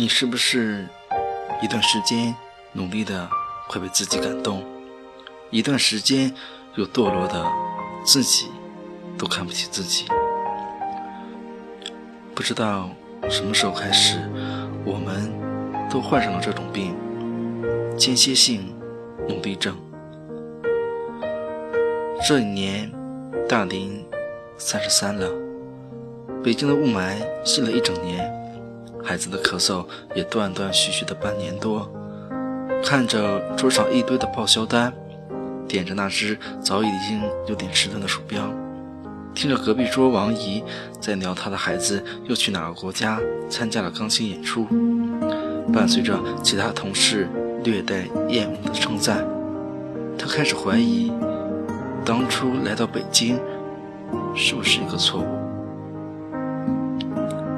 你是不是一段时间努力的会被自己感动，一段时间又堕落的自己都看不起自己？不知道什么时候开始，我们都患上了这种病——间歇性努力症。这一年，大林三十三了，北京的雾霾吸了一整年。孩子的咳嗽也断断续续的半年多，看着桌上一堆的报销单，点着那只早已经有点迟钝的鼠标，听着隔壁桌王姨在聊她的孩子又去哪个国家参加了钢琴演出，伴随着其他同事略带厌恶的称赞，他开始怀疑，当初来到北京是不是一个错误？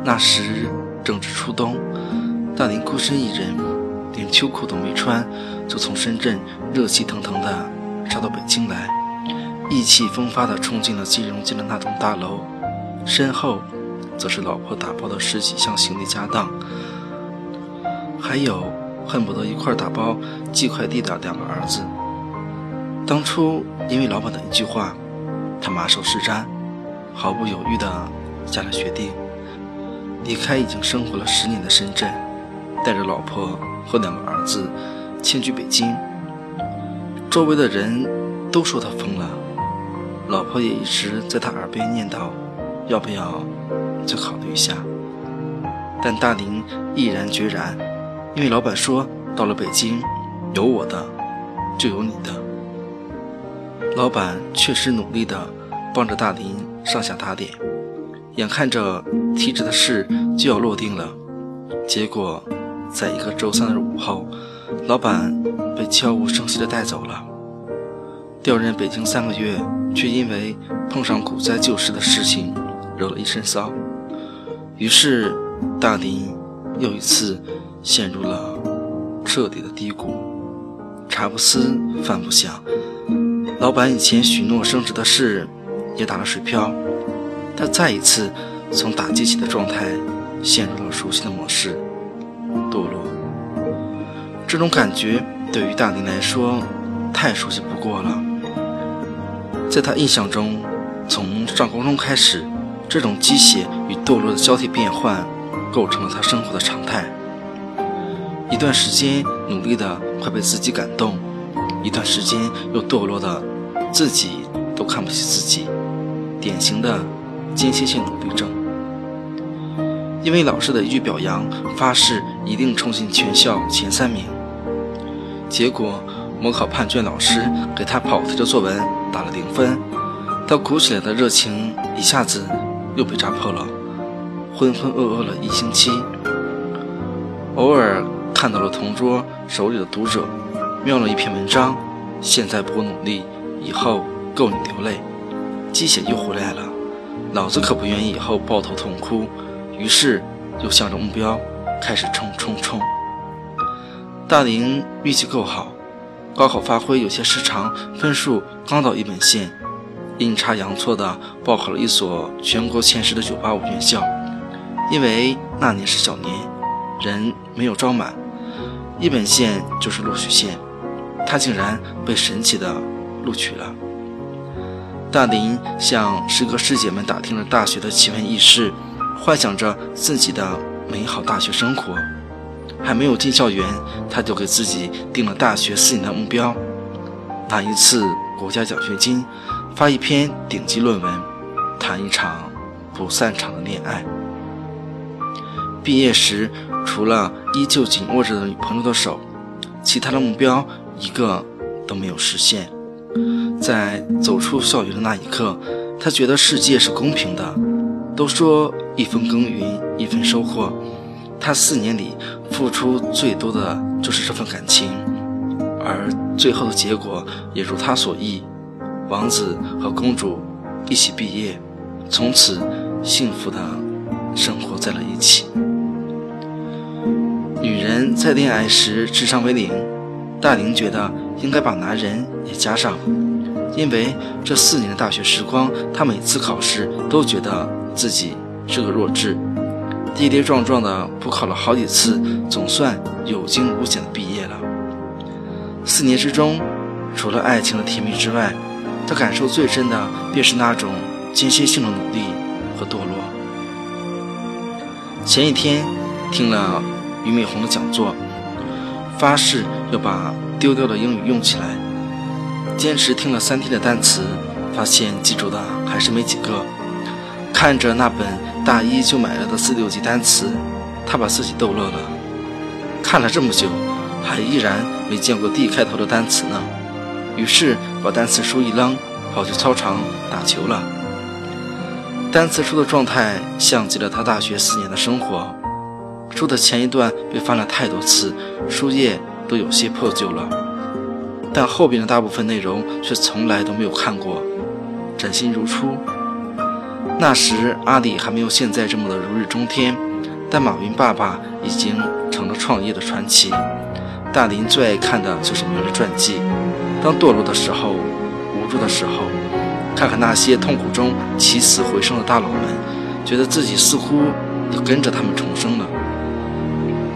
那时。正值初冬，大林孤身一人，连秋裤都没穿，就从深圳热气腾腾的杀到北京来，意气风发的冲进了金融街的那栋大楼，身后则是老婆打包的十几箱行李家当，还有恨不得一块打包寄快递的两个儿子。当初因为老板的一句话，他马首是瞻，毫不犹豫的下了决定。离开已经生活了十年的深圳，带着老婆和两个儿子迁居北京。周围的人都说他疯了，老婆也一直在他耳边念叨：“要不要再考虑一下？”但大林毅然决然，因为老板说到了北京，有我的就有你的。老板确实努力地帮着大林上下打点。眼看着提职的事就要落定了，结果在一个周三的午后，老板被悄无声息地带走了。调任北京三个月，却因为碰上股灾救市的事情，惹了一身骚。于是大林又一次陷入了彻底的低谷，茶不思饭不想，老板以前许诺升职的事也打了水漂。他再一次从打鸡血的状态陷入了熟悉的模式，堕落。这种感觉对于大林来说太熟悉不过了。在他印象中，从上高中开始，这种鸡血与堕落的交替变换，构成了他生活的常态。一段时间努力的快被自己感动，一段时间又堕落的自己都看不起自己，典型的。间歇性努力症，因为老师的一句表扬，发誓一定冲进全校前三名。结果模考判卷，老师给他跑题的作文打了零分，他鼓起来的热情一下子又被扎破了，浑浑噩噩了一星期。偶尔看到了同桌手里的读者瞄了一篇文章，现在不够努力，以后够你流泪，鸡血又回来了。老子可不愿意以后抱头痛哭，于是又向着目标开始冲冲冲。大林运气够好，高考发挥有些失常，分数刚到一本线，阴差阳错的报考了一所全国前十的985院校。因为那年是小年，人没有招满，一本线就是录取线，他竟然被神奇的录取了。大林向师哥师姐们打听了大学的奇闻异事，幻想着自己的美好大学生活。还没有进校园，他就给自己定了大学四年的目标：拿一次国家奖学金，发一篇顶级论文，谈一场不散场的恋爱。毕业时，除了依旧紧握着的女朋友的手，其他的目标一个都没有实现。在走出校园的那一刻，他觉得世界是公平的。都说一分耕耘一分收获，他四年里付出最多的就是这份感情，而最后的结果也如他所意，王子和公主一起毕业，从此幸福的生活在了一起。女人在恋爱时智商为零，大林觉得应该把男人也加上。因为这四年的大学时光，他每次考试都觉得自己是个弱智，跌跌撞撞的补考了好几次，总算有惊无险的毕业了。四年之中，除了爱情的甜蜜之外，他感受最深的便是那种间歇性的努力和堕落。前一天听了俞美红的讲座，发誓要把丢掉的英语用起来。坚持听了三天的单词，发现记住的还是没几个。看着那本大一就买了的四六级单词，他把自己逗乐了。看了这么久，还依然没见过 D 开头的单词呢。于是把单词书一扔，跑去操场打球了。单词书的状态像极了他大学四年的生活。书的前一段被翻了太多次，书页都有些破旧了，但后边的大部分内容却从来都没有看过，崭新如初。那时阿里还没有现在这么的如日中天，但马云爸爸已经成了创业的传奇。大林最爱看的就是名人传记。当堕落的时候，无助的时候，看看那些痛苦中起死回生的大佬们，觉得自己似乎也跟着他们重生了。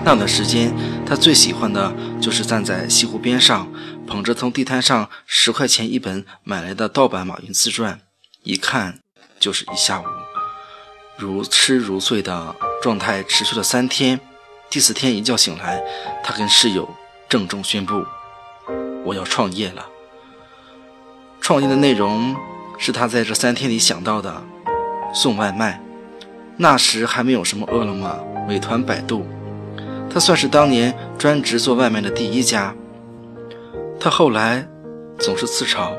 那段时间，他最喜欢的就是站在西湖边上，捧着从地摊上十块钱一本买来的盗版马云自传，一看就是一下午，如痴如醉的状态持续了三天。第四天一觉醒来，他跟室友郑重宣布：“我要创业了。”创业的内容是他在这三天里想到的：送外卖。那时还没有什么饿了么、美团、百度。他算是当年专职做外卖的第一家。他后来总是自嘲，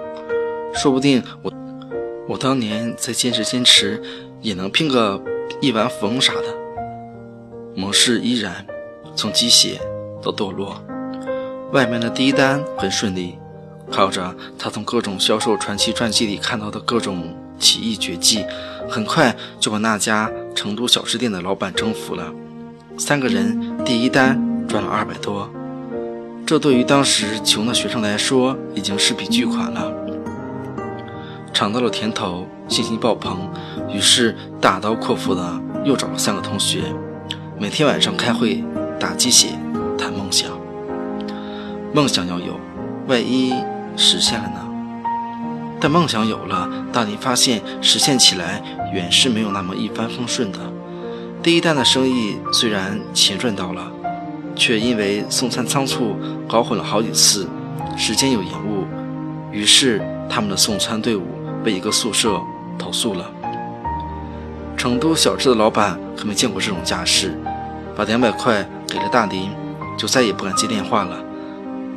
说不定我我当年再坚持坚持，也能拼个亿万富翁啥的。模式依然从鸡血到堕落。外面的第一单很顺利，靠着他从各种销售传奇传记里看到的各种奇异绝技，很快就把那家成都小吃店的老板征服了。三个人第一单赚了二百多，这对于当时穷的学生来说已经是笔巨款了。尝到了甜头，信心爆棚，于是大刀阔斧的又找了三个同学，每天晚上开会打鸡血谈梦想。梦想要有，万一实现了呢？但梦想有了，大林发现实现起来远是没有那么一帆风顺的。第一单的生意虽然钱赚到了，却因为送餐仓促搞混了好几次，时间有延误，于是他们的送餐队伍被一个宿舍投诉了。成都小吃的老板可没见过这种架势，把两百块给了大林，就再也不敢接电话了。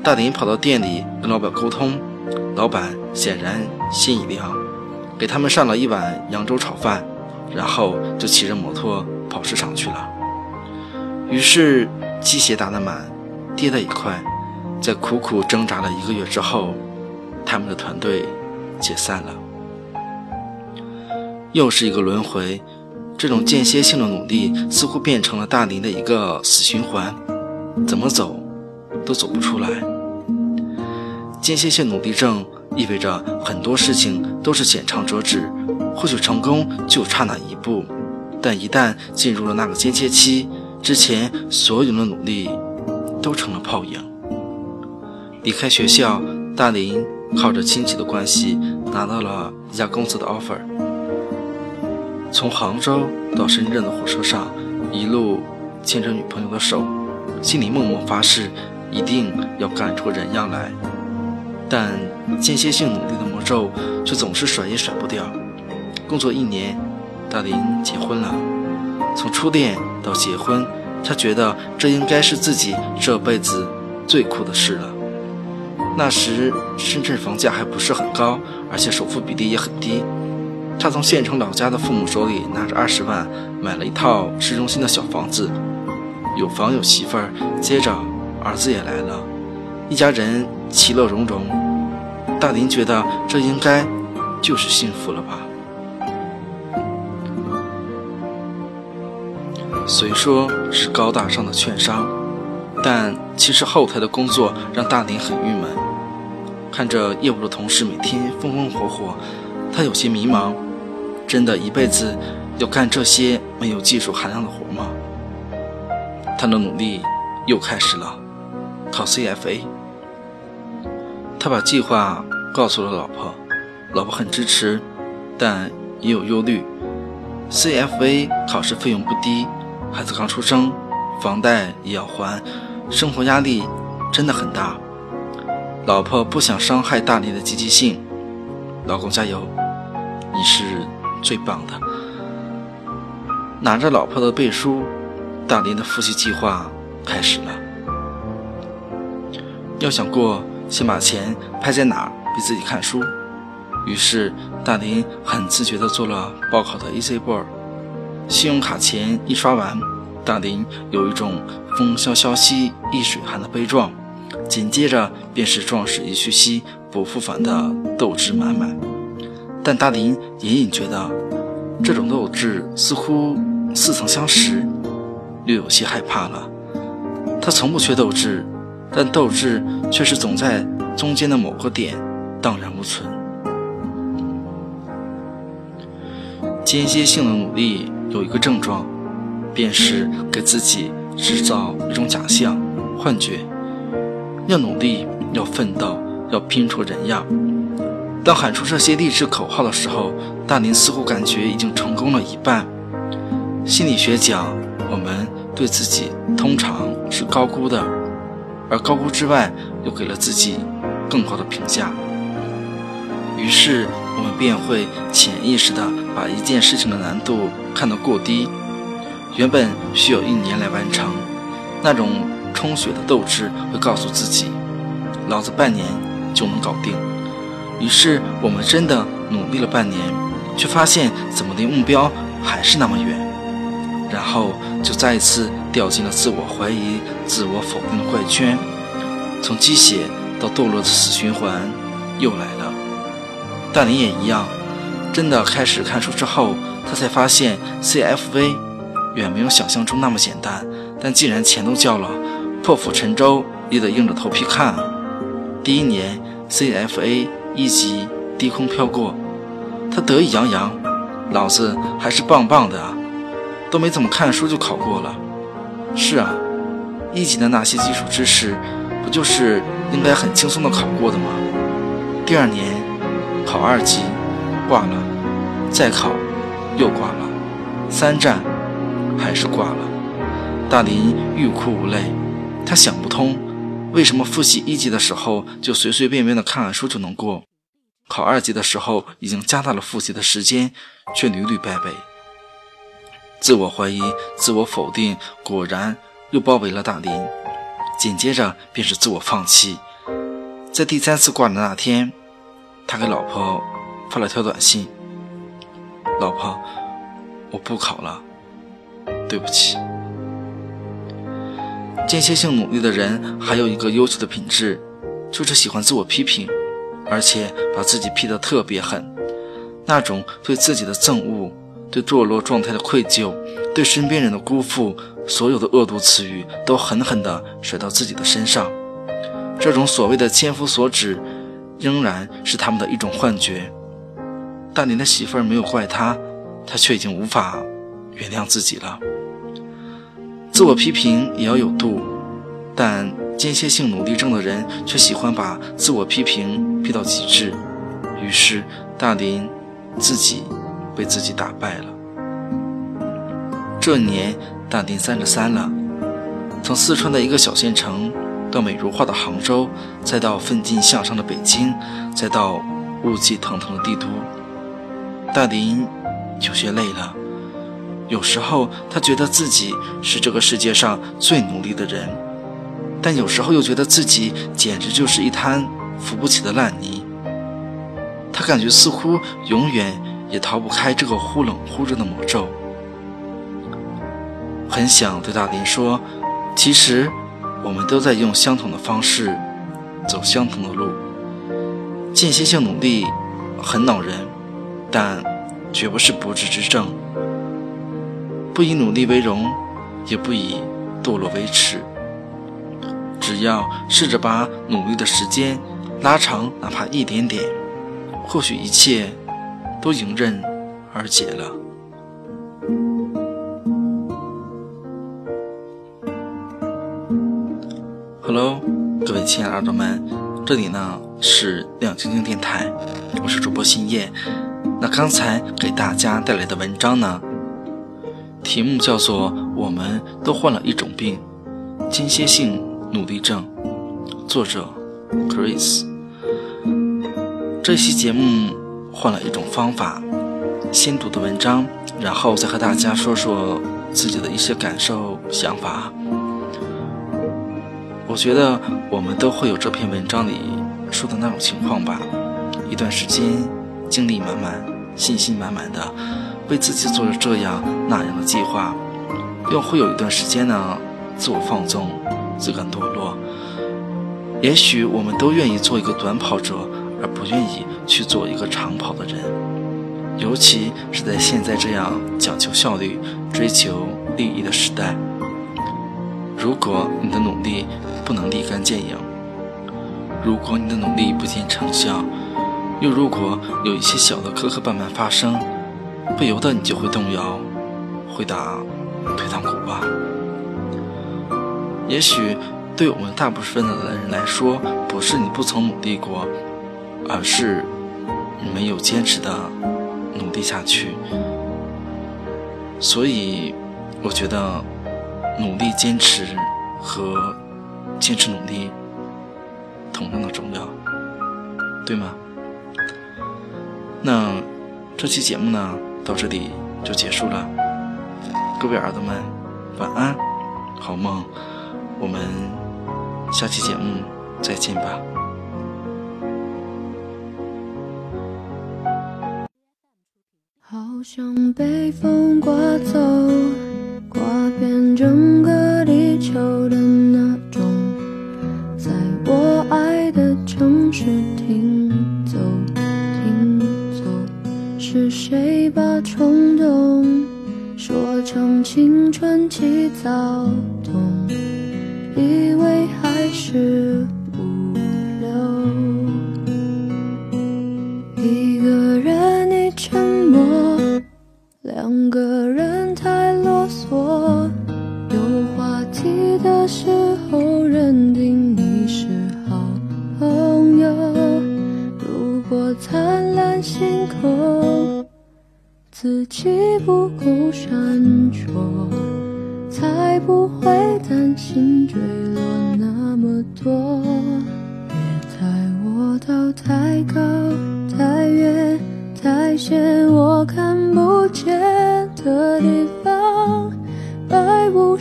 大林跑到店里跟老板沟通，老板显然心已凉，给他们上了一碗扬州炒饭，然后就骑着摩托。跑市场去了，于是鸡血打得满，跌得也快。在苦苦挣扎了一个月之后，他们的团队解散了。又是一个轮回，这种间歇性的努力似乎变成了大林的一个死循环，怎么走都走不出来。间歇性努力症意味着很多事情都是浅尝辄止，或许成功就差那一步。但一旦进入了那个间歇期，之前所有的努力都成了泡影。离开学校，大林靠着亲戚的关系拿到了一家公司的 offer。从杭州到深圳的火车上，一路牵着女朋友的手，心里默默发誓一定要干出人样来。但间歇性努力的魔咒却总是甩也甩不掉。工作一年。大林结婚了，从初恋到结婚，他觉得这应该是自己这辈子最酷的事了。那时深圳房价还不是很高，而且首付比例也很低。他从县城老家的父母手里拿着二十万，买了一套市中心的小房子，有房有媳妇儿。接着儿子也来了，一家人其乐融融。大林觉得这应该就是幸福了吧。虽说是高大上的券商，但其实后台的工作让大林很郁闷。看着业务的同事每天风风火火，他有些迷茫：真的一辈子要干这些没有技术含量的活吗？他的努力又开始了，考 CFA。他把计划告诉了老婆，老婆很支持，但也有忧虑。CFA 考试费用不低，孩子刚出生，房贷也要还，生活压力真的很大。老婆不想伤害大林的积极性，老公加油，你是最棒的。拿着老婆的背书，大林的复习计划开始了。要想过。先把钱拍在哪儿，逼自己看书。于是大林很自觉地做了报考的 Easy Board。信用卡钱一刷完，大林有一种风萧萧兮易水寒的悲壮，紧接着便是壮士一去兮不复返的斗志满满。但大林隐隐觉得，这种斗志似乎似曾相识，略有些害怕了。他从不缺斗志。但斗志却是总在中间的某个点荡然无存。间歇性的努力有一个症状，便是给自己制造一种假象、幻觉。要努力，要奋斗，要拼出人样。当喊出这些励志口号的时候，大林似乎感觉已经成功了一半。心理学讲，我们对自己通常是高估的。而高估之外，又给了自己更高的评价，于是我们便会潜意识地把一件事情的难度看得过低。原本需要一年来完成，那种充血的斗志会告诉自己：“老子半年就能搞定。”于是我们真的努力了半年，却发现怎么离目标还是那么远，然后就再一次。掉进了自我怀疑、自我否定的怪圈，从鸡血到堕落的死循环又来了。但你也一样，真的开始看书之后，他才发现 CFV 远没有想象中那么简单。但既然钱都交了，破釜沉舟也得硬着头皮看。第一年 CFA 一级低空飘过，他得意洋洋：“老子还是棒棒的啊，都没怎么看书就考过了。”是啊，一级的那些基础知识，不就是应该很轻松的考过的吗？第二年考二级，挂了，再考又挂了，三战还是挂了。大林欲哭无泪，他想不通，为什么复习一级的时候就随随便便的看看书就能过，考二级的时候已经加大了复习的时间，却屡屡败北。自我怀疑、自我否定，果然又包围了大林。紧接着便是自我放弃。在第三次挂的那天，他给老婆发了条短信：“老婆，我不考了，对不起。”间歇性努力的人还有一个优秀的品质，就是喜欢自我批评，而且把自己批得特别狠，那种对自己的憎恶。对堕落状态的愧疚，对身边人的辜负，所有的恶毒词语都狠狠地甩到自己的身上。这种所谓的千夫所指，仍然是他们的一种幻觉。大林的媳妇儿没有怪他，他却已经无法原谅自己了。自我批评也要有度，但间歇性努力症的人却喜欢把自我批评逼到极致。于是大林自己。被自己打败了。这年，大丁三十三了，从四川的一个小县城，到美如画的杭州，再到奋进向上的北京，再到雾气腾腾的帝都，大林有些累了。有时候，他觉得自己是这个世界上最努力的人，但有时候又觉得自己简直就是一滩扶不起的烂泥。他感觉似乎永远。也逃不开这个忽冷忽热的魔咒。很想对大林说，其实我们都在用相同的方式走相同的路。间歇性努力很恼人，但绝不是不治之症。不以努力为荣，也不以堕落为耻。只要试着把努力的时间拉长，哪怕一点点，或许一切。都迎刃而解了。Hello，各位亲爱的耳朵们，这里呢是亮晶晶电台，我是主播新叶。那刚才给大家带来的文章呢，题目叫做《我们都患了一种病——间歇性努力症》，作者 Chris。这期节目换了一种方法，先读的文章，然后再和大家说说自己的一些感受、想法。我觉得我们都会有这篇文章里说的那种情况吧。一段时间，精力满满、信心满满的，为自己做着这样那样的计划，又会有一段时间呢，自我放纵、自甘堕落。也许我们都愿意做一个短跑者，而不愿意去做一个长跑的人。尤其是在现在这样讲求效率、追求利益的时代。如果你的努力不能立竿见影，如果你的努力不见成效，又如果有一些小的磕磕绊绊发生，不由得你就会动摇，会打退堂鼓吧。也许对我们大部分的人来说，不是你不曾努力过，而是你没有坚持的努力下去。所以，我觉得。努力坚持和坚持努力同样的重要，对吗？那这期节目呢，到这里就结束了。各位耳朵们，晚安，好梦。我们下期节目再见吧。好像被风刮走。刮遍整个走。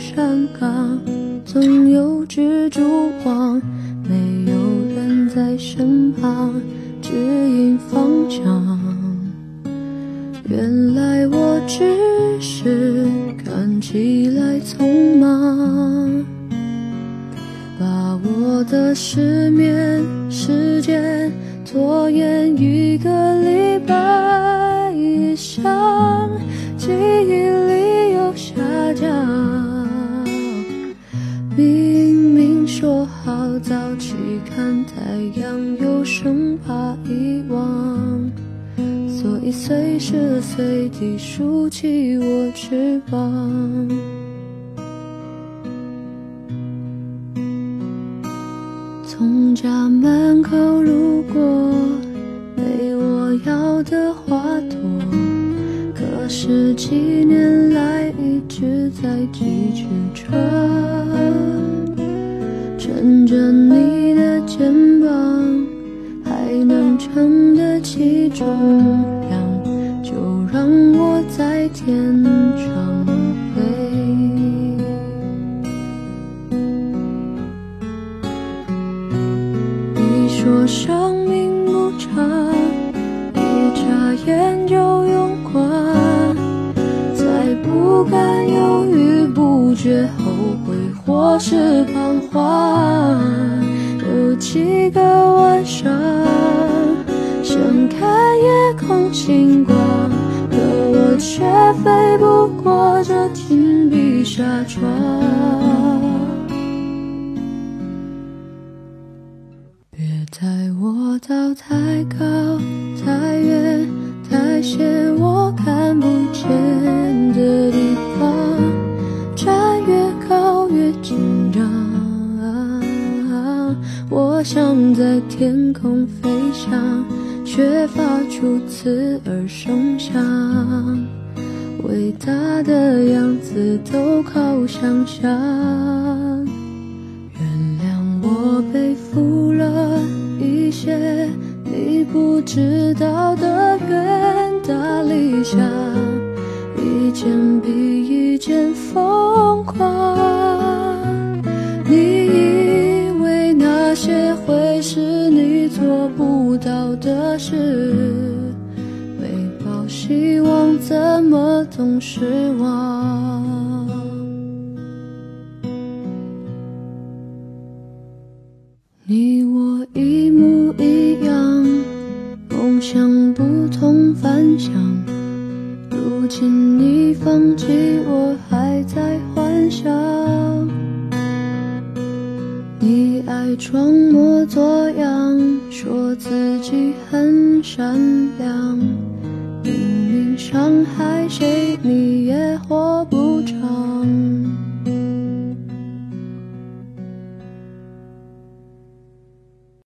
山岗，总有蜘蛛网，没有人在身旁指引方向。原来我只是看起来匆忙，把我的失眠时间拖延一个礼拜以上，记忆里又下降。明明说好早起看太阳，又生怕遗忘，所以随时随地竖起我翅膀。从家门口路过，没我要的花朵，可是几年来一直在寄居着。重量，就让我在天上飞。你说生命不长，一眨眼就用光，再不敢犹豫不决。后悔或是彷徨，有几个晚上想看夜空星光，可我却飞不过这紧闭纱窗。别带我到太高、太远、太险我看不见的地方。站越高越紧张，我想在天空飞翔，却发出刺耳声响。伟大的样子都靠想象。原谅我背负了一些你不知道的远大理想，一件比一件疯的事？希望怎么总失望？